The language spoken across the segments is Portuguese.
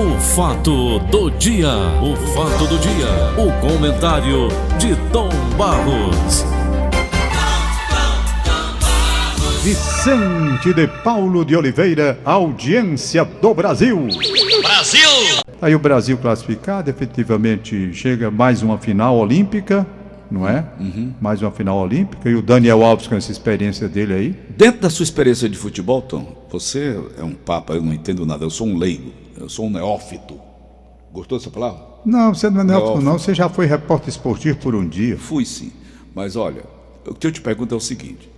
O fato do dia, o fato do dia, o comentário de Tom Barros. Vicente de Paulo de Oliveira, audiência do Brasil. Brasil! Aí o Brasil classificado, efetivamente chega mais uma final olímpica, não é? Mais uma final olímpica. E o Daniel Alves com essa experiência dele aí. Dentro da sua experiência de futebol, Tom, você é um papa, eu não entendo nada, eu sou um leigo, eu sou um neófito. Gostou dessa palavra? Não, você não é neófito, Neófito. não. Você já foi repórter esportivo por um dia. Fui sim. Mas olha, o que eu te pergunto é o seguinte: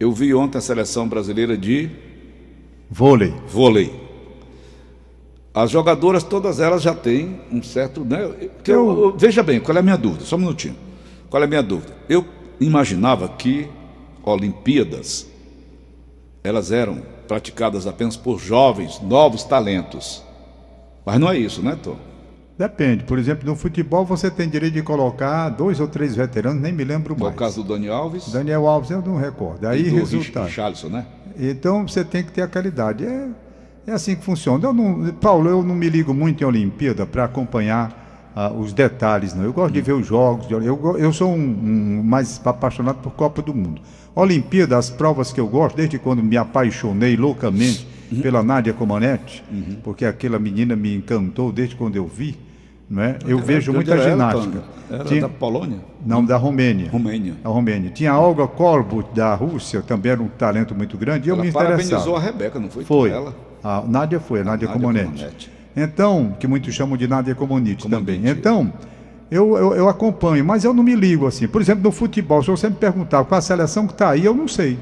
eu vi ontem a seleção brasileira de Vôlei. vôlei. As jogadoras, todas elas já têm um certo. Né, Eu- eu- veja bem, qual é a minha dúvida? Só um minutinho. Qual é a minha dúvida? Eu imaginava que Olimpíadas elas eram praticadas apenas por jovens, novos talentos. Mas não é isso, né, Tom? Depende. Por exemplo, no futebol você tem direito de colocar dois ou três veteranos, nem me lembro Que é mais. o caso do Dani Alves Daniel Alves eu não recordo. Aí e do resultado. Richarlison, né? Então você tem que ter aquela idade. É, é assim que funciona. Eu não, Paulo, eu não me ligo muito em Olimpíada para acompanhar ah, os detalhes, não. Eu gosto de ver os jogos. Eu, eu sou um, um mais apaixonado por Copa do Mundo. Olimpíada, as provas que eu gosto, desde quando me apaixonei loucamente pela Nádia Comaneci, porque aquela menina me encantou desde quando eu vi. Não é? Eu vejo De onde muita ela, ginástica. Era Tinha- da Polônia? Não, da Romênia. Romênia. A Romênia. Tinha a Olga Korbut, da Rússia, também era um talento muito grande, e eu Ela me parabenizou a interessava. Rebeca, não foi? Foi. Ela? A Nádia foi, a Nádia Nádia Comaneci. Então, que muitos chamam de Nádia Comaneci. também. Então, eu, eu, eu acompanho, mas eu não me ligo assim. Por exemplo, no futebol, se você me perguntar qual a seleção que está aí, eu não sei.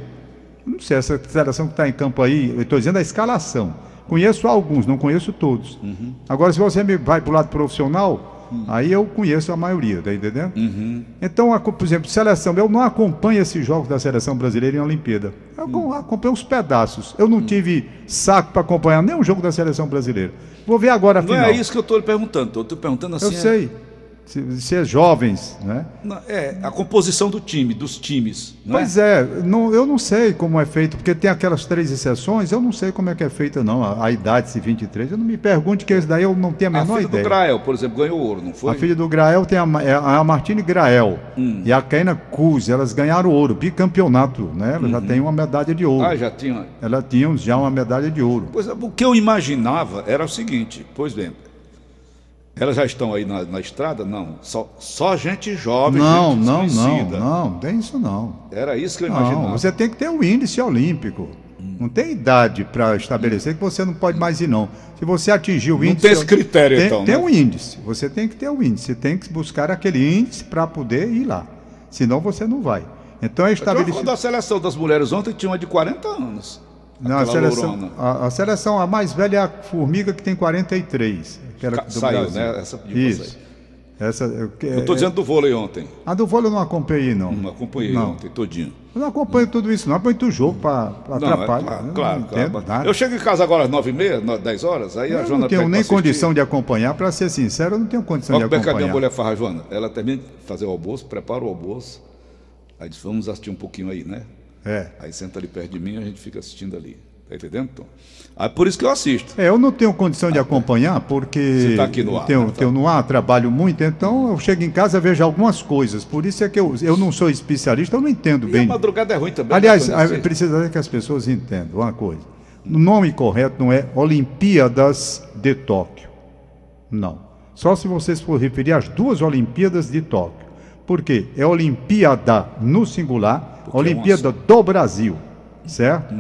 Não sei, essa seleção que está em campo aí, eu estou dizendo a escalação. Conheço alguns, não conheço todos. Uhum. Agora, se você me vai para o lado profissional, aí eu conheço a maioria, tá entendendo? Uhum. Então, a- por exemplo, seleção, eu não acompanho esses jogos da seleção brasileira em Olimpíada. Eu Hum. acompanho os pedaços. Eu não tive saco para acompanhar nenhum jogo da seleção brasileira. Vou ver agora a Não final. é isso que eu estou lhe perguntando. Estou perguntando assim. Eu sei. Se, se é jovens, né? É, a composição do time, dos times. Não Pois é, não- eu não sei como é feito, porque tem aquelas três exceções, eu não sei como é que é feita, não. A, a idade, se 23, eu não me pergunte que esse daí eu não tenho a A menor filha ideia. do Grael, por exemplo, ganhou ouro, não foi? A filha do Grael tem a, é a Martine Grael Hum. e a Keina Cus, elas ganharam ouro, bicampeonato, né? Ela já tem uma medalha de ouro. Uhum. Ah, já tinha. Ela tinha já uma medalha de ouro. Pois é, o que eu imaginava era o seguinte, pois bem, elas já estão aí na, na estrada? Não. Só, só gente jovem, Não, gente não, não, não, tem isso não. Era isso que eu Não, imaginava. você tem que ter o índice olímpico. Não tem idade para estabelecer que você não pode mais ir, não. Se você atingir o Não índice. tem esse critério, tem, então, Tem né? um índice. Você tem que ter o índice. Você tem que buscar aquele índice para poder ir lá. Senão você não vai. Então é estabelecido. da seleção das mulheres ontem tinha uma de 40 anos. Não, a seleção, a, a seleção, a mais velha é a Formiga, que tem 43. Aquela Ca- do saiu, Brasil. né? Essa pediu Isso. Essa, eu, que- Eu estou dizendo do vôlei ontem. A do vôlei eu não acompanhei, não. Não acompanhei Não. ontem, todinho. Eu não acompanho tudo isso, não. Acompanho muito jogo para Não, é atrapalhar. claro, Eu claro, não nada. Eu chego em casa agora às 9h30, 10 horas, aí a Eu Joana não tenho nem condição de acompanhar, para ser sincero, eu não tenho condição Olha de é que a minha acompanhar. mulher faz, Joana. Ela termina de fazer o almoço, prepara o almoço. Aí diz, vamos assistir um pouquinho aí, né? É. Aí senta ali perto de mim e a gente fica assistindo ali. Tá entendendo, Tom? Aí por isso que eu assisto. É, eu não tenho condição de acompanhar, porque Você tá aqui no ar, tenho, né? tenho no ar, trabalho muito, então eu chego em casa e vejo algumas coisas. Por isso é que eu, eu não sou especialista, eu não entendo E a bem. madrugada é ruim também. Aliás, né, a- Tony? precisa que as pessoas entendam uma coisa. O nome correto não é Olimpíadas de Tóquio. Não. Só se vocês for referir às duas Olimpíadas de Tóquio. Por quê? É Olimpíada no singular, Porque é Olimpíada do Brasil. Certo?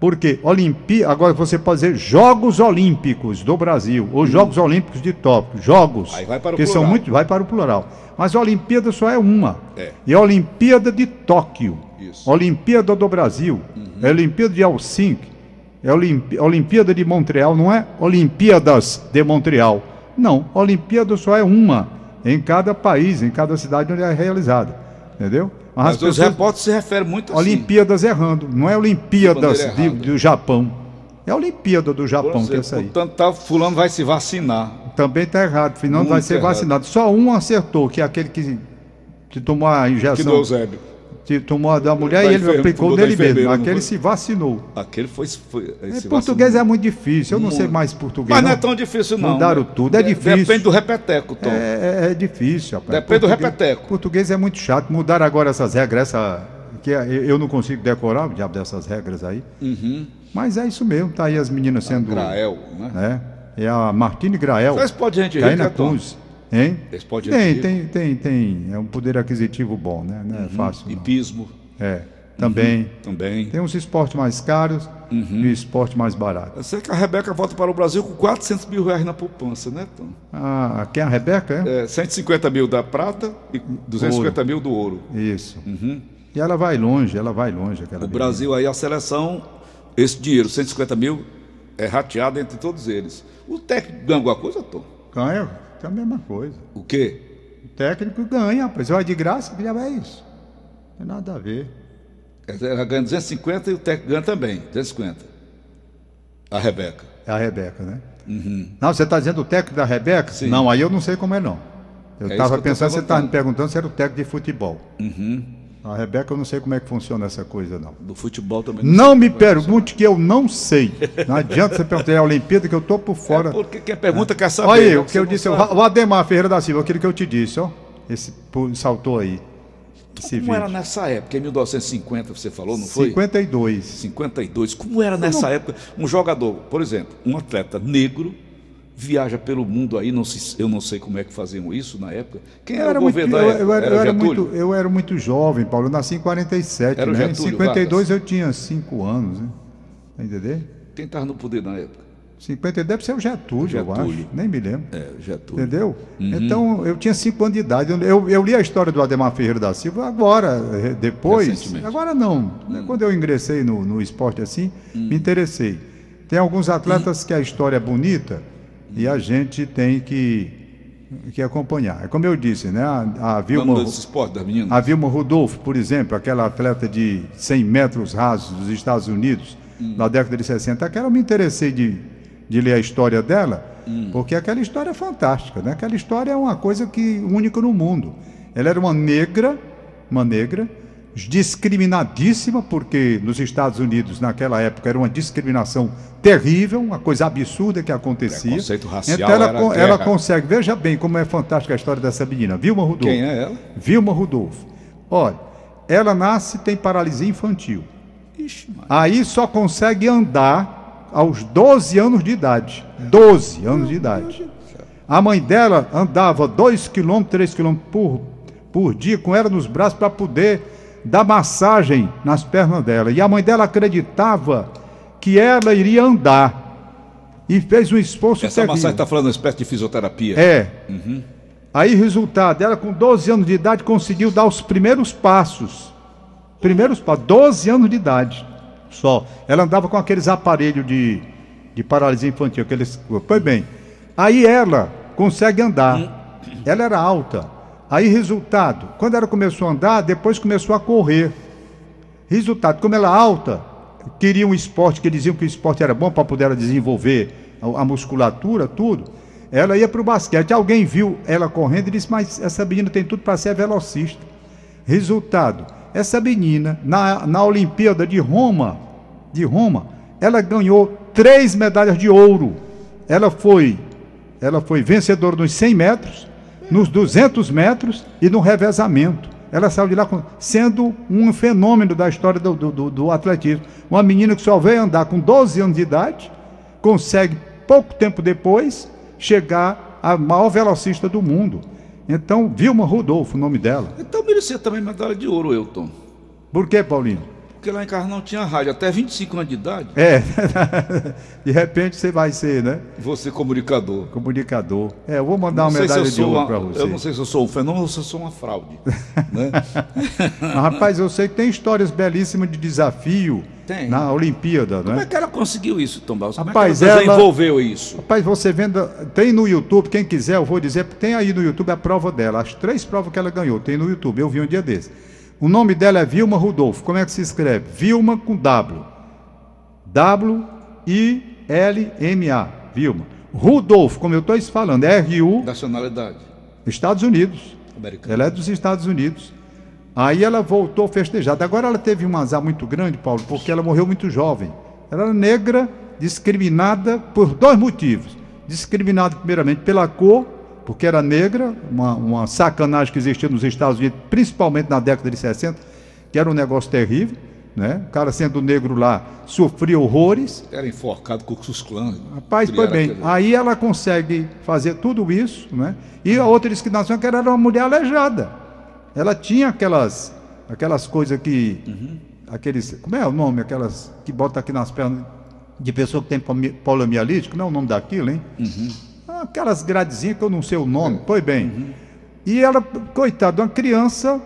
Porque Olimpí... agora você pode dizer Jogos Olímpicos do Brasil, ou Jogos Olímpicos de Tóquio. Jogos. Uhum. Aí vai para o que são plural. muito vai para o plural. Mas a Olimpíada só é uma. É. E a Olimpíada de Tóquio. Isso. Olimpíada do Brasil. É a Olimpíada de Helsinki. É Olimpíada de Montreal, não é Olimpíadas de Montreal. Não, Olimpíada só é uma em cada país, em cada cidade onde é realizada. Entendeu? Mas as os pessoas- repórteres se referem muito assim. Olimpíadas errando, não é Olimpíadas de- do Japão. É a Olimpíada do Japão que é essa aí. Portanto, tá, fulano vai se vacinar. Também está errado, Muito vai ser errado. vacinado. Só um acertou, que é aquele que, que tomou a Que injeção. do Eusébio. Se tomou a da mulher Da e ele aplicou nele mesmo. Aquele foi? se vacinou. Aquele foi. foi É, esse português vacilo. é muito difícil. Eu não sei mais português. Mas não é não. tão difícil, não. Mudaram né? tudo, é De- difícil. Depende do repeteco, Tom. É, é- é difícil, rapaz. Depende do Português- repeteco. Português é muito chato. Mudaram agora essas regras, essa. Que é- eu não consigo decorar o diabo dessas regras aí. Uhum. Mas é isso mesmo, tá aí as meninas sendo. Grael, né? É, é a Martine Grael. Faz pode gente rica, Tom. Hein? Tem, tem, tem, tem. É um poder aquisitivo bom, né? Não é fácil. Não. Hipismo É. Também. também. Tem uns esportes mais caros e esporte mais barato. Eu sei que a Rebeca volta para o Brasil com 400 mil reais na poupança, né, Tom? Ah, quem é a Rebeca, é? É, 150 mil da prata e 250 mil do ouro. Isso. E ela vai longe, ela vai longe. Aquela O. Brasil aí, a seleção, esse dinheiro, 150 mil, é rateado entre todos eles. O técnico ganha alguma coisa, Tom? Ganha, é a mesma coisa. O quê? O técnico ganha, rapaz. Vai de graça, que já é isso. Não tem nada a ver. Ela ganha 250 e o técnico ganha também, 250. A Rebeca. É a Rebeca, né? Não, você está dizendo o técnico da Rebeca? Sim. Não, aí eu não sei como é, não. Eu É estava tô pensando, você estava me perguntando. perguntando se era o técnico de futebol. A Rebeca, eu não sei como é que funciona essa coisa, não. Do futebol também. Não sei me é pergunte que eu não sei. Não adianta você perguntar, é a Olimpíada que eu tô por funciona. fora. É porque quem pergunta quer saber. Olha aí, né? o que eu não disse, sabe. o Ademar Ferreira da Silva, aquele que eu te disse, ó. Esse saltou aí. Esse Como era vídeo. nessa época? Em 1950 você falou, não foi? 52. 52. Como era nessa época um jogador, por exemplo, um atleta negro viaja pelo mundo aí, não se, eu não sei como é que faziam isso na época. Quem Eu era, era, o muito, governo eu, da eu época? era, eu Era era Getúlio? muito, eu era muito jovem, Paulo. Eu nasci em 47, Era né? Em Getúlio 52 Vargas. eu tinha 5 anos, né? Tá entendendo? Quem estava no poder na época? 52 deve ser o Getúlio, eu Getúlio. acho. Nem me lembro. É, Getúlio. Entendeu? Uhum. Então, eu tinha 5 anos de idade. Eu, eu, eu li a história do Ademar Ferreira da Silva agora, eh, depois. Hum. Agora não. né? Quando eu ingressei no, no esporte assim, me interessei. Tem alguns atletas que a história é bonita e a gente tem que, que acompanhar. É como eu disse, né? A, a Vilma. Esporte? A Vilma Rudolph, por exemplo, aquela atleta de 100 metros rasos dos Estados Unidos, na década de 60, aquela eu me interessei de, de ler a história dela, porque aquela história é fantástica, né? Aquela história é uma coisa que única no mundo. Ela era uma negra, uma negra, discriminadíssima, porque nos Estados Unidos, naquela época, era uma discriminação terrível, uma coisa absurda que acontecia. Preconceito racial então ela, guerra. ela consegue, veja bem como é fantástica a história dessa menina, Vilma Rudolph. Quem é ela? Vilma Rudolph. Olha, ela nasce tem paralisia infantil. Ixi. Aí só consegue andar aos 12 anos de idade. 12 anos de idade. A mãe dela andava 2 km, 3 km por, por dia com ela nos braços para poder dar massagem nas pernas dela. E a mãe dela acreditava que ela iria andar. E fez um esforço Essa terrível. massagem está falando uma espécie de fisioterapia. É. Aí, resultado, ela com 12 anos de idade conseguiu dar os primeiros passos. Primeiros passos, 12 anos de idade só. Ela andava com aqueles aparelhos de, de paralisia infantil, aqueles. Pois bem. Aí ela consegue andar. Ela era alta. Aí, resultado, quando ela começou a andar, depois começou a correr. Resultado, como ela alta, queria um esporte, que diziam que o esporte era bom para poder desenvolver a, a musculatura, tudo. Ela ia para o basquete. Alguém viu ela correndo e disse: Mas essa menina tem tudo para ser velocista. Resultado: essa menina, na, na Olimpíada de Roma, de Roma, ela ganhou três medalhas de ouro. Ela foi, ela foi vencedora nos 100 metros, nos 200 metros e no revezamento. Ela saiu de lá sendo um fenômeno da história do, do- do- atletismo. Uma menina que só veio andar com 12 anos de idade, consegue, pouco tempo depois, chegar a maior velocista do mundo. Então, Vilma Rodolfo, o nome dela. Então merecia também medalha de ouro, eu, Tom. Por quê, Paulinho? Porque lá em casa não tinha rádio, até 25 anos de idade. É, de repente você vai ser, né? Você comunicador. Comunicador. É, eu vou mandar uma medalha de ouro para você. Eu não sei se eu sou um fenômeno ou se eu sou uma fraude. né? Mas, rapaz, eu sei que tem histórias belíssimas de desafio Tem. na Olimpíada, Como é né? que ela conseguiu isso, Tom? Como Rapaz, é que ela desenvolveu isso? Rapaz, você venda. Tem no YouTube, quem quiser, eu vou dizer, tem aí no YouTube a prova dela. As três provas que ela ganhou, tem no YouTube, eu vi um dia desse. O nome dela é Vilma Rudolfo. Como é que se escreve? Vilma com W. W-I-L-M-A. Vilma. Rudolfo, como eu estou falando, é R-U, Nacionalidade Estados Unidos. americana. Ela é dos Estados Unidos. Aí ela voltou festejada. Agora ela teve um azar muito grande, Paulo, porque ela morreu muito jovem. Ela era negra, discriminada por dois motivos. Discriminada, primeiramente, pela cor, porque era negra, uma, uma sacanagem que existia nos Estados Unidos, principalmente na década de 60, que era um negócio terrível. Né? O cara sendo negro lá sofria horrores. Era enforcado com os clãs. Rapaz, foi bem. Aquele... Aí ela consegue fazer tudo isso, né? E a outra discriminação que era uma mulher aleijada. Ela tinha aquelas, aquelas coisas que. Uhum. Aqueles. Como é o nome? Aquelas que bota aqui nas pernas de pessoa que tem poliomielite, como é o nome daquilo, hein? Uhum. Aquelas gradezinhas que eu não sei o nome, pois bem. Uhum. E ela, coitada, uma criança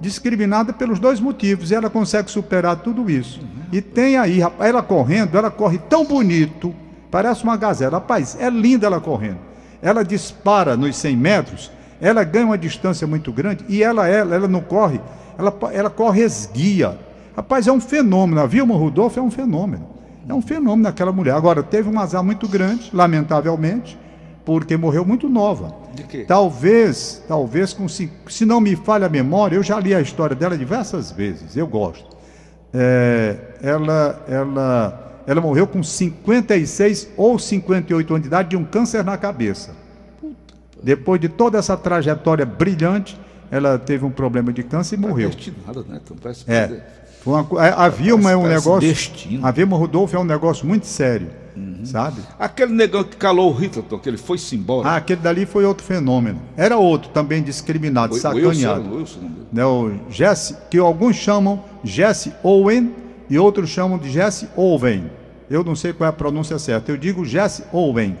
discriminada pelos dois motivos, e ela consegue superar tudo isso. Uhum. E tem aí, rapaz, ela correndo, ela corre tão bonito, parece uma gazela. Rapaz, é linda ela correndo. Ela dispara nos 100 metros ela ganha uma distância muito grande e ela, ela, ela não corre, ela, ela corre esguia. Rapaz, é um fenômeno. A Vilma Rudolph é um fenômeno. É um fenômeno aquela mulher. Agora, teve um azar muito grande, lamentavelmente, porque morreu muito nova. De quê? Talvez, talvez, com, se, se não me falha a memória, eu já li a história dela diversas vezes, eu gosto. É, ela, ela, ela morreu com 56 ou 58 anos de idade de um câncer na cabeça. Depois de toda essa trajetória brilhante, ela teve um problema de câncer e tá morreu. Destinada, né? Então, parece é. Uma, a, a Vilma é um negócio. Destino. A Vilma Rodolfo é um negócio muito sério. Uhum. Sabe? Aquele negão que calou o Hitler, que ele foi simbólico. Ah, aquele dali foi outro fenômeno. Era outro também discriminado, o, sacaneado. O Wilson, Wilson, né, o Jesse, que alguns chamam Jesse Owen e outros chamam de Jesse Owen. Eu não sei qual é a pronúncia certa. Eu digo Jesse Owen.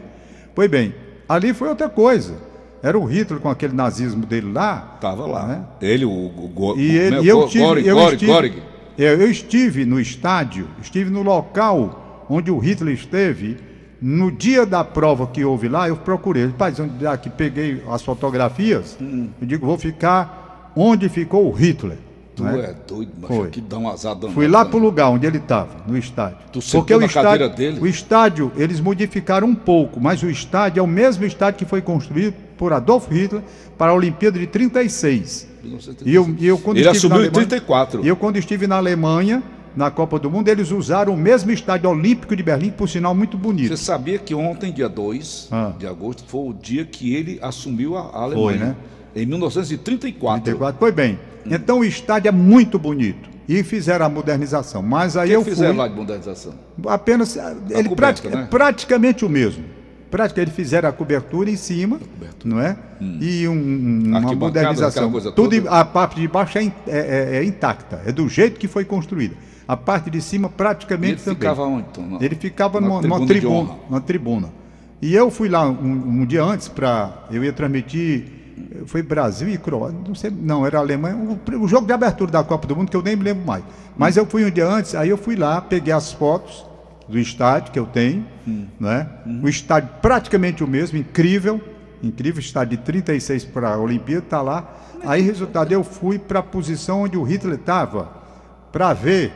Pois bem, ali foi outra coisa. Era o Hitler com aquele nazismo dele lá. Estava lá. Né? Ele, o, o, e ele, o, eu, tive, Goring, eu, estive. Eu, eu estive no estádio, estive no local onde o Hitler esteve. No dia da prova que houve lá, eu procurei. Rapaz, onde aqui peguei as fotografias, hum. eu digo, vou ficar onde ficou o Hitler. Tu é, é doido, mas que dá um azar danado. Fui lá para o lugar onde ele estava, no estádio. Tu Porque o estádio, dele? o estádio, eles modificaram um pouco, mas o estádio é o mesmo estádio que foi construído por Adolf Hitler para a Olimpíada de 36. 1936. E eu, e eu quando ele assumiu em 34. E eu quando estive na Alemanha, na Copa do Mundo, eles usaram o mesmo estádio olímpico de Berlim, por sinal muito bonito. Você sabia que ontem, dia 2 ah. de agosto, foi o dia que ele assumiu a, Alemanha? Foi, né? Em 1934. 34, foi bem. Então o estádio é muito bonito. E fizeram a modernização. Mas aí que eu fizeram fui, lá de modernização? Apenas. A ele coberta, né? praticamente o mesmo. Praticamente eles fizeram a cobertura em cima, não é? Hum. E um, uma modernização. Tudo, toda. a parte de baixo é, é, é, é, intacta, é do jeito que foi construída. A parte de cima praticamente ele também. Ficava onde, então? Ele ficava numa, numa tribuna, numa tribuna. E eu fui lá um, um dia antes para. Eu ia transmitir foi Brasil e Croácia, não sei, não, era Alemanha, o, o, jogo de abertura da Copa do Mundo, que eu nem me lembro mais. Mas eu fui um dia antes, aí eu fui lá, peguei as fotos do estádio que eu tenho, hum. né? Hum. O estádio praticamente o mesmo, incrível, incrível, estádio de 36 para a Olimpíada, tá lá. Aí, resultado, eu fui para a posição onde o Hitler estava, para ver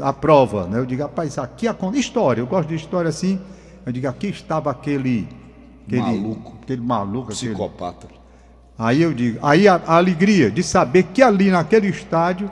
a prova, né? Eu digo, rapaz, aqui a história, eu gosto de história assim. Eu digo, aqui estava aquele aquele maluco, aquele maluco, psicopata. Aquele, Aí eu digo, aí a, a alegria de saber que ali naquele estádio.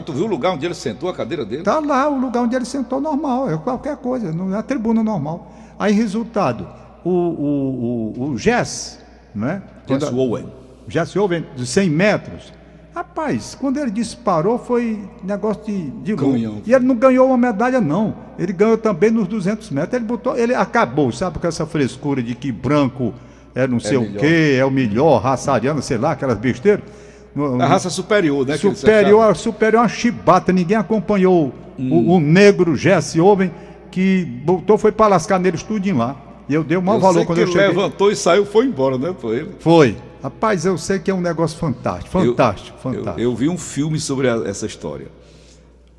Tu viu o lugar onde ele sentou, a cadeira dele? Tá lá, o lugar onde ele sentou normal, é qualquer coisa, não é a tribuna normal. Aí, resultado, o, o, o, o Jess, né? Jess Owen. Jess Owen, de 100 metros. Rapaz, quando ele disparou foi negócio de, de Canhão. E ele não ganhou uma medalha, não. Ele ganhou também nos 200 metros. Ele botou, ele acabou, sabe, com essa frescura de que branco é não sei é o quê, é o melhor, raça ariana, sei lá, aquelas besteiras. A raça superior, né? Superior, superior a chibata. Ninguém acompanhou hum. o, o, negro Jesse Owen, que botou, foi para lascar neles tudinho lá. E eu dei o maior eu valor quando eu cheguei. levantou e saiu foi embora, né? Foi ele. Foi. Rapaz, eu sei que é um negócio fantástico, fantástico, eu, fantástico. Eu, eu, vi um filme sobre a, essa história.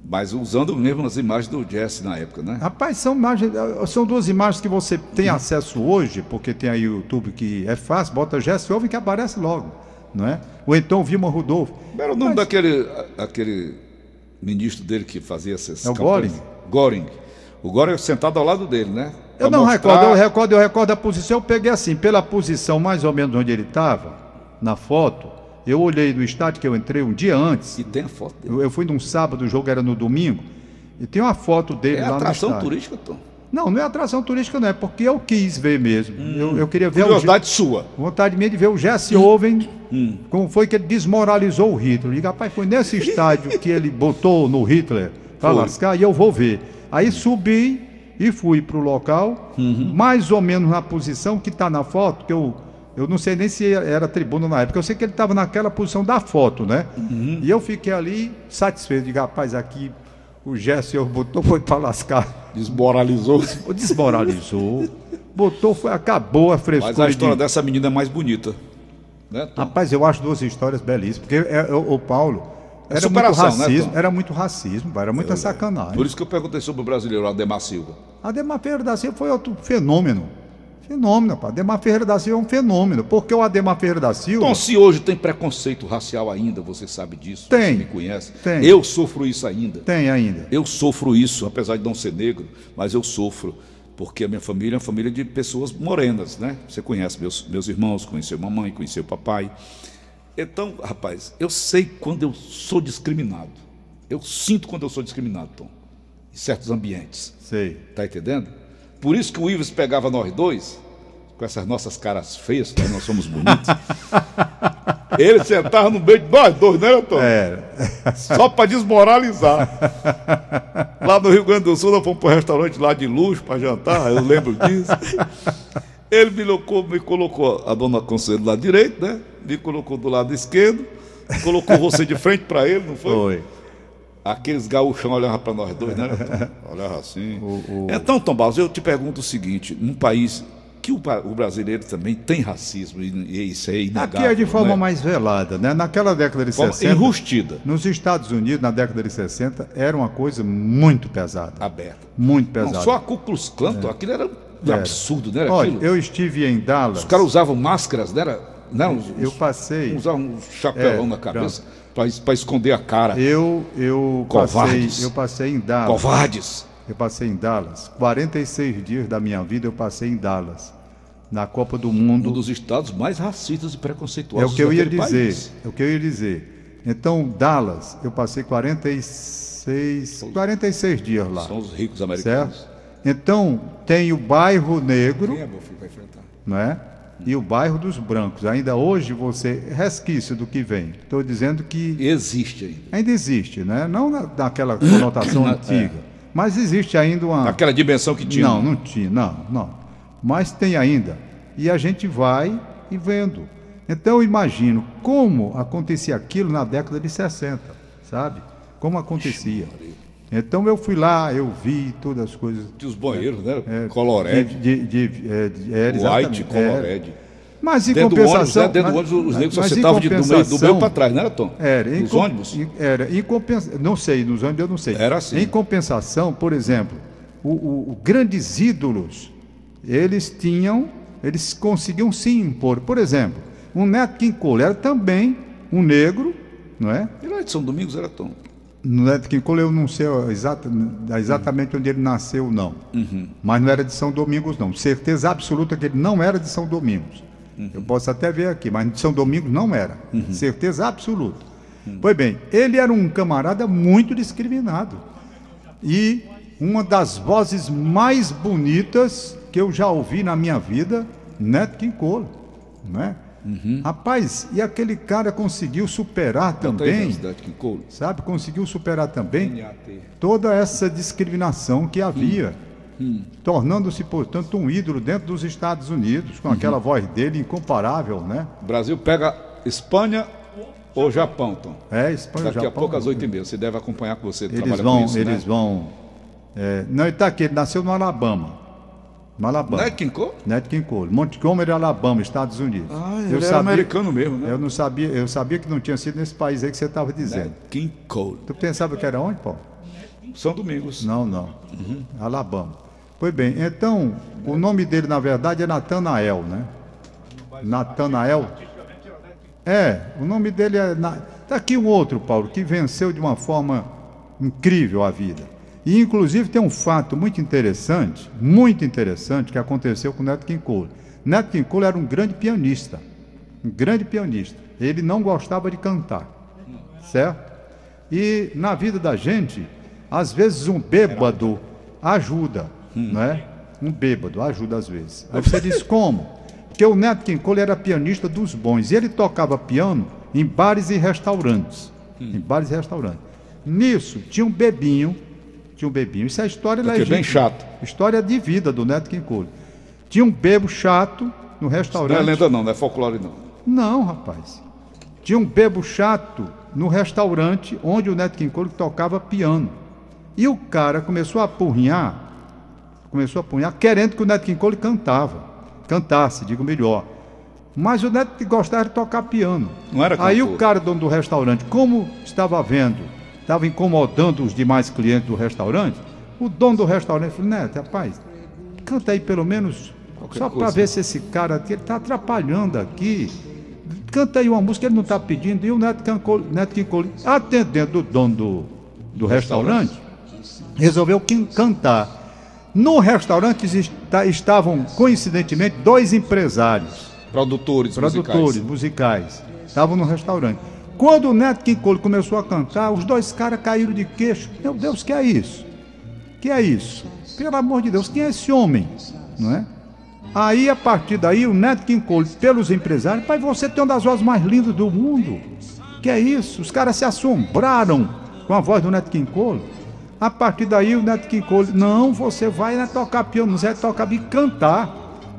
Mas usando mesmo as imagens do Jesse na época, né? Rapaz, são imagens, são duas imagens que você tem uhum. acesso hoje, porque tem aí o YouTube que é fácil, bota Jesse ouve que aparece logo, não é? Ou então Vilma Rudolfo. Era o nome Mas... daquele aquele ministro dele que fazia essas É o Goring? Goring. O Goring sentado ao lado dele, né? Pra eu não mostrar... recordo, eu recordo, eu recordo a posição, eu peguei assim, pela posição mais ou menos onde ele estava, na foto, Eu olhei no estádio que eu entrei um dia antes. E tem a foto dele. Eu, eu fui num sábado, o jogo era no domingo. E tem uma foto dele É lá no atração estádio. turística, Tom. Não, não é atração turística, não. É porque eu quis ver mesmo. Eu, eu queria ver o. Curiosidade sua. Vontade minha de ver o Jesse Owen, como foi que ele desmoralizou o Hitler. E, rapaz, foi nesse estádio que ele botou no Hitler para lascar e eu vou ver. Aí subi e fui para o local, mais ou menos na posição que está na foto, que eu, eu não sei nem se era tribuna na época, eu sei que ele estava naquela posição da foto, né? E eu fiquei ali satisfeito, digo, rapaz, aqui o Owen botou, foi para lascar. Desmoralizou. Desmoralizou, botou, foi, acabou a frescura. Mas a história de- dessa menina é mais bonita. Né, Tom? Rapaz, eu acho duas histórias belíssimas, porque é, o, o Paulo É era muito né, racismo, Tom? era muito racismo, era muita sacanagem. Por isso que eu perguntei sobre o brasileiro Ademar Silva. Ademar Ferreira da Silva foi outro fenômeno. Fenômeno, pá. Ademar Ferreira da Silva é um fenômeno, porque o Ademar Ferreira da Silva Tom, se hoje tem preconceito racial ainda, você sabe disso, Tem. você me conhece. Tem. Eu sofro isso ainda. tem ainda. Eu sofro isso, apesar de não ser negro, mas eu sofro, porque a minha família é uma família de pessoas morenas, né? Você conhece meus, meus irmãos, conheceu mamãe, conheceu papai. Então, rapaz, eu sei quando eu sou discriminado. Eu sinto quando eu sou discriminado, Tom, em certos ambientes. Sei. Tá entendendo? Por isso que o Ives pegava nós dois, com essas nossas caras feias, que nós somos bonitos. Ele sentava no meio de nós dois, né, Tom? É, Só para desmoralizar. Lá no Rio Grande do Sul, nós fomos para um restaurante lá de luxo para jantar, eu lembro disso. Ele me colocou, me colocou a dona Consuelo do lado direito, né? Me colocou do lado esquerdo, colocou você de frente para ele, não foi? foi. Aqueles gaúchão olhavam para nós dois, né? Olhava assim. Então, Tom Barros, eu te pergunto o seguinte: num país que o, o brasileiro também tem racismo, e, e isso é inegável. Aqui é de forma né? mais velada, né? Naquela década de Forma 60, enrustida, nos Estados Unidos, na década de 60, era uma coisa muito pesada. aberta. Muito Não, pesada. só a Ku Klux Klan, Tom, aquilo era um Era. absurdo, né? Era Olha, aquilo. eu estive em Dallas. Os caras usavam máscaras, né? Era, né? Uns, Eu uns- passei. usavam um É, na cabeça para esconder a cara. Eu, eu, passei, Covardes. eu passei em Dallas. Covardes. Eu passei em Dallas. 46 dias da minha vida eu passei em Dallas. Na Copa do Um Mundo. dos estados mais racistas e É preconceituosos o que eu ia dizer. país. É o que eu ia dizer. Então, Dallas, eu passei 46, 46 dias lá. São os ricos americanos. Certo? Então, tem o bairro negro, Quem é meu filho vai enfrentar? não é? E o bairro dos brancos. Ainda hoje você. Resquício do que vem. Estou dizendo que Existe ainda. ainda existe, né? Não na, naquela conotação antiga. Mas existe ainda uma. Aquela dimensão que tinha. Não, não tinha, não, não. Mas tem ainda. E a gente vai e vendo. Então eu imagino como acontecia aquilo na década de 60, sabe? Como acontecia. Então eu fui lá, eu vi todas as coisas. Tinha os banheiros, né? é, Colored, De, de, de, é, de, é, White, exatamente, é. Colored. Mas em Dentro do ônibus, compensação. né? Dentro do ônibus, os negros só sentavam de- do meio, do meio compensação- para trás, não era, Tom? era, Nos com- ônibus? Era, em compensação. Não sei, nos ônibus eu não sei. Era assim. Em compensação, por exemplo, o, o- o grandes ídolos, eles tinham, eles conseguiam se impor. Por exemplo, o Neto King Cole era também um negro, não é? E lá de São Domingos era Tom. No Cole eu não sei exata- exatamente onde ele nasceu, não. Mas não era de São Domingos, não. Certeza absoluta que ele não era de São Domingos. Eu posso até ver aqui, mas de São Domingos não era. Certeza absoluta. Pois bem, ele era um camarada muito discriminado. E uma das vozes mais bonitas que eu já ouvi na minha vida, Neto King Cole. Né? Rapaz, e aquele cara conseguiu superar também sabe, conseguiu superar também toda essa discriminação que havia, tornando-se, portanto, um ídolo dentro dos Estados Unidos, com aquela voz dele incomparável, né? O Brasil pega Espanha ou Japão, Tom. É, Espanha, Daqui Japão, a pouco às 8h30. Você deve acompanhar com você Eles vão, isso, eles né? vão. é, não, ele está aqui, ele nasceu no Alabama. No Alabama. É King Cole? Nat King Cole, Montgomery, Alabama, Estados Unidos. Ah, ele era americano mesmo, né? Eu não sabia, eu sabia que não tinha sido nesse país aí que você estava dizendo. King Cole. Tu pensava que era onde, Paulo? São Domingos. Não, não. Alabama. Pois bem, então, o nome dele, na verdade, é Natanael, né? Natanael. É, o nome dele é. Na... Tá aqui um outro, Paulo, que venceu de uma forma incrível a vida. E, inclusive, tem um fato muito interessante, muito interessante, que aconteceu com o Neto Cole. Neto Cole era um grande pianista. Um grande pianista. Ele não gostava de cantar, certo? E na vida da gente, às vezes um bêbado ajuda, não é? Um bêbado ajuda às vezes. Aí você diz como? Porque o Neto Cole era pianista dos bons. E ele tocava piano em bares e restaurantes. Em bares e restaurantes. Nisso, tinha um bebinho. Tinha um bebinho. Isso é história Porque é legítima. bem chato. História de vida do Neto King Cole. Tinha um bebo chato no Não é restaurante. lenda não, não é folclore não. Não, rapaz. Tinha um bebo chato no restaurante onde o Neto King Cole tocava piano. E o cara começou a apurrinhar, começou a apurrinhar, querendo que o Neto King Cole cantava, cantasse, digo melhor. Mas o Neto gostava de tocar piano. Não era Aí cantor. o cara, dono do restaurante, como estava vendo, estava incomodando os demais clientes do restaurante, o dono do restaurante falou, Neto, rapaz, canta aí pelo menos, Qualquer só para ver se esse cara aqui, ele está atrapalhando aqui. Canta aí uma música, ele não está pedindo. E o Neto, King Cole- Neto atendendo o dono do, do restaurante, resolveu quin- cantar. No restaurante esta- estavam, coincidentemente, dois empresários Produtores, produtores musicais. musicais. Estavam no restaurante. Quando o Neto King começou a cantar, os dois caras caíram de queixo. Meu Deus, que é isso? Que é isso? Pelo amor de Deus, quem é esse homem? Não é? Aí, a partir daí, o Neto King pelos empresários, pai, você tem uma das vozes mais lindas do mundo. Que é isso? Os caras se assombraram com a voz do Neto King. A partir daí, o Neto King não, você vai né, tocar piano, você vai tocar e cantar.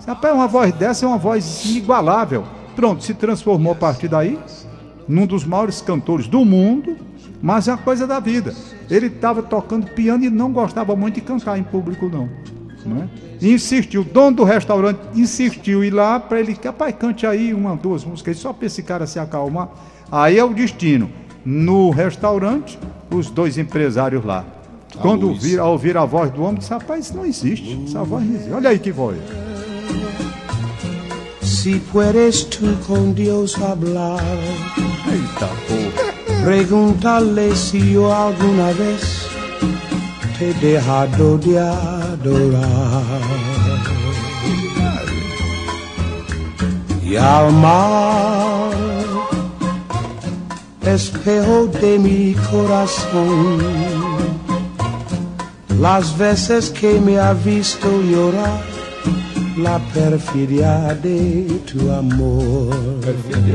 Rapaz, uma voz dessa é uma voz inigualável. Pronto, se transformou a partir daí num dos maiores cantores do mundo, mas é uma coisa da vida. Ele estava tocando piano e não gostava muito de cantar em público, não. não é? E insistiu, o dono do restaurante insistiu ir lá para ele, rapaz, cante aí uma, duas músicas, só para esse cara se acalmar. Aí é o destino. No restaurante, os dois empresários lá. Quando luz. vir, ao ouvir a voz do homem, disse, rapaz, isso não existe. Essa voz não existe. Olha aí que voz. Si puedes tú con Dios hablar, Eita porra. pregúntale si yo alguna vez te he dejado de adorar. Y al mar, espejo de mi corazón, las veces que me ha visto llorar, la perfidia de tu amor.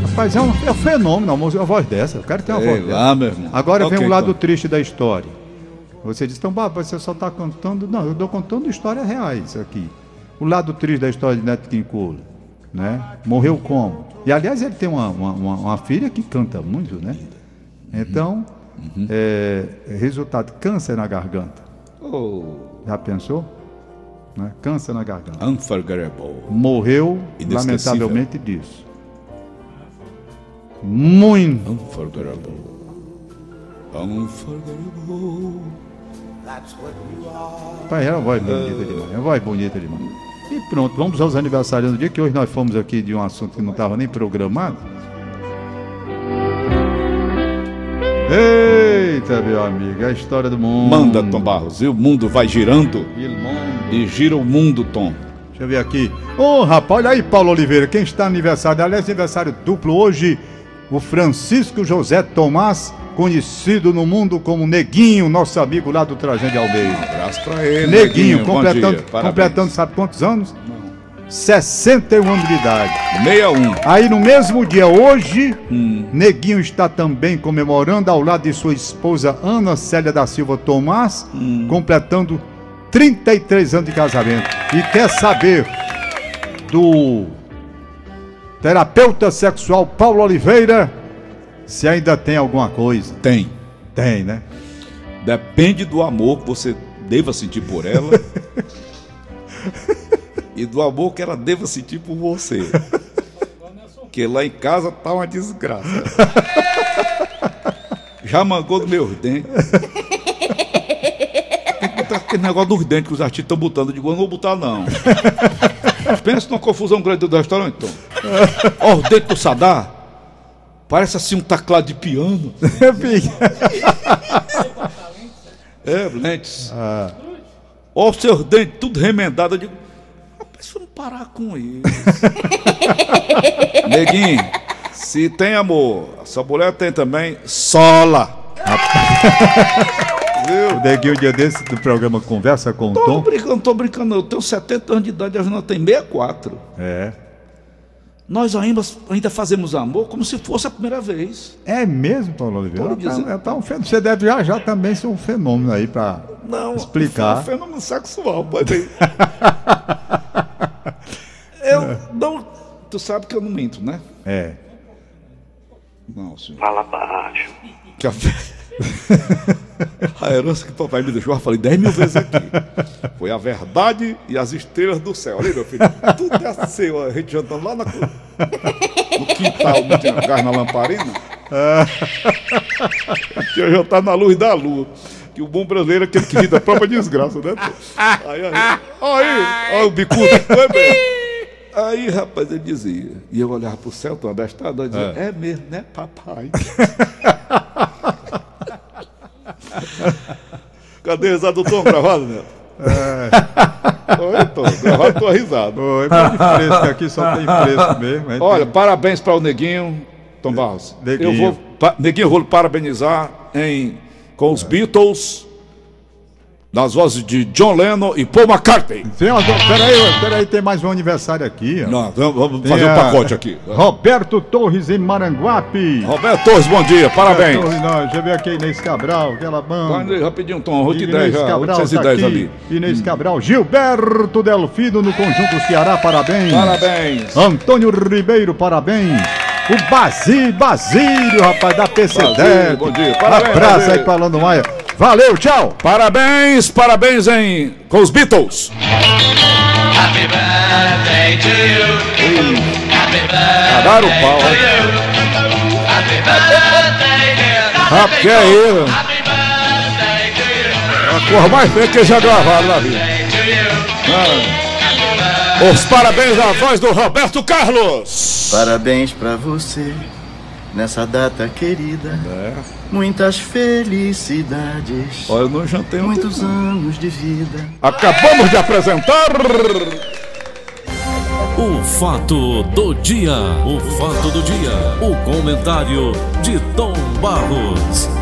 Rapaz, é um, é um fenômeno a música, uma voz dessa. O cara tem uma Sei voz lá, dessa. meu irmão. Agora Ok, vem o lado então. triste da história. Você diz, então, Baba, você só está contando. Não, eu estou contando histórias reais aqui. O lado triste da história de Neto King Cole, né? Morreu como? E aliás, ele tem uma, uma, uma- uma filha que canta muito, né? Então, Uhum. é, resultado, câncer na garganta. Oh, Já pensou? Né? Câncer na garganta. unforgettable. Morreu, lamentavelmente, disso. Muito. Unforgettable. Unforgettable. Pai, é uma voz bonita demais. É uma voz bonita demais. E pronto, vamos aos aniversários do dia, que hoje nós fomos aqui de um assunto que não estava nem programado. Eita, meu amigo, é a história do mundo. Manda, Tom Barros. E o mundo vai girando. E gira o mundo, Tom. Deixa eu ver aqui. Ô, rapaz, olha aí, Paulo Oliveira, quem está aniversário? Aliás, aniversário duplo hoje, o Francisco José Tomás, conhecido no mundo como Neguinho, nosso amigo lá do Trajano de Almeida. Abraço pra ele. Neguinho, bom completando, completando, sabe quantos anos? 61 anos de idade. 61. Aí no mesmo dia, hoje, Hum. Neguinho está também comemorando ao lado de sua esposa Ana Célia da Silva Tomás, Hum. completando 33 anos de casamento. E quer saber do terapeuta sexual Paulo Oliveira se ainda tem alguma coisa? Tem. Tem, né? Depende do amor que você deva sentir por ela. e do amor que ela deva sentir por você. Que lá em casa tá uma desgraça. Já mangou dos meus dentes. Tem que botar aquele negócio dos dentes que os artistas estão botando. Eu digo, eu não vou botar não. Pensa numa confusão grande do restaurante, Tom. Ó, os dentes do Sadar. Parece assim um teclado de piano. É, lentes. Ó, os seus dentes tudo remendado. Eu digo, eu não parar com isso. Neguinho, se tem amor, sua mulher tem também, sola. O Neguinho, um dia desse do programa Conversa com o Tô Tom. brincando, tô brincando. Eu tenho 70 anos de idade, a Jana tem 64. É. Nós ainda, ainda fazemos amor como se fosse a primeira vez. É mesmo, Paulo Oliveira? Tá, tá um fenômeno. Você deve já, já também ser um fenômeno aí pra Não, explicar. É um fenômeno sexual, pode Eu não. Tu sabe que eu não minto, né? É. Não, senhor. Fala baixo. Que a... a herança que papai me deixou, eu falei 10 mil vezes aqui. Foi a verdade e as estrelas do céu. Olha aí, meu filho. Tudo é seu. A gente jantando lá na... no quintal, não tinha gás na lamparina. Tinha jantar na luz da lua. Que o bom brasileiro é aquele que ri da própria desgraça, né? pô? Aí, aí, aí, aí o bicudo. Foi bem. Aí, rapaz, ele dizia, e eu olhava pro céu, tão abestado, eu dizia, é. mesmo, né, papai? Cadê a risada do Tom gravado, né? É. Oi, Tom, gravado tua risada. Oi, mas de fresco aqui só tem fresco mesmo. Olha, tem- parabéns para o Neguinho, Tom Barros. Neguinho. Eu vou, pa, Neguinho, eu vou parabenizar em, com os Beatles, nas vozes de John Lennon e Paul McCartney. Tem uma- Peraí, peraí, tem mais um aniversário aqui. ó. Não, vamos- Tem fazer um pacote aqui. Roberto Torres em Maranguape. Roberto Torres, bom dia, parabéns. Torres, não, eu ver aqui Inês Cabral, aquela banda. Rapidinho, Tom, 8 e 10 Inês já, Cabral 810 tá ali. Inês Cabral, Gilberto Delfino no Conjunto Ceará, parabéns. Parabéns. Antônio Ribeiro, parabéns. O Basi, Basílio, rapaz, da PC10. Basílio, bom dia. Parabéns, Abraço Basílio. aí, Palando Maia. Valeu, tchau. Parabéns, parabéns em, com os Beatles. Happy birthday to you. Happy birthday o pau, to you. Happy birthday, dear. Rapaz, que é isso? Happy birthday to you. A cor mais feia que já gravaram na vida. To you. Ah. Os parabéns à voz do Roberto Carlos. Parabéns pra você nessa data querida. Muitas felicidades. Olha, eu não jantei. Muitos anos de vida. Acabamos de apresentar. O fato do dia. O fato do dia. O comentário de Tom Barros.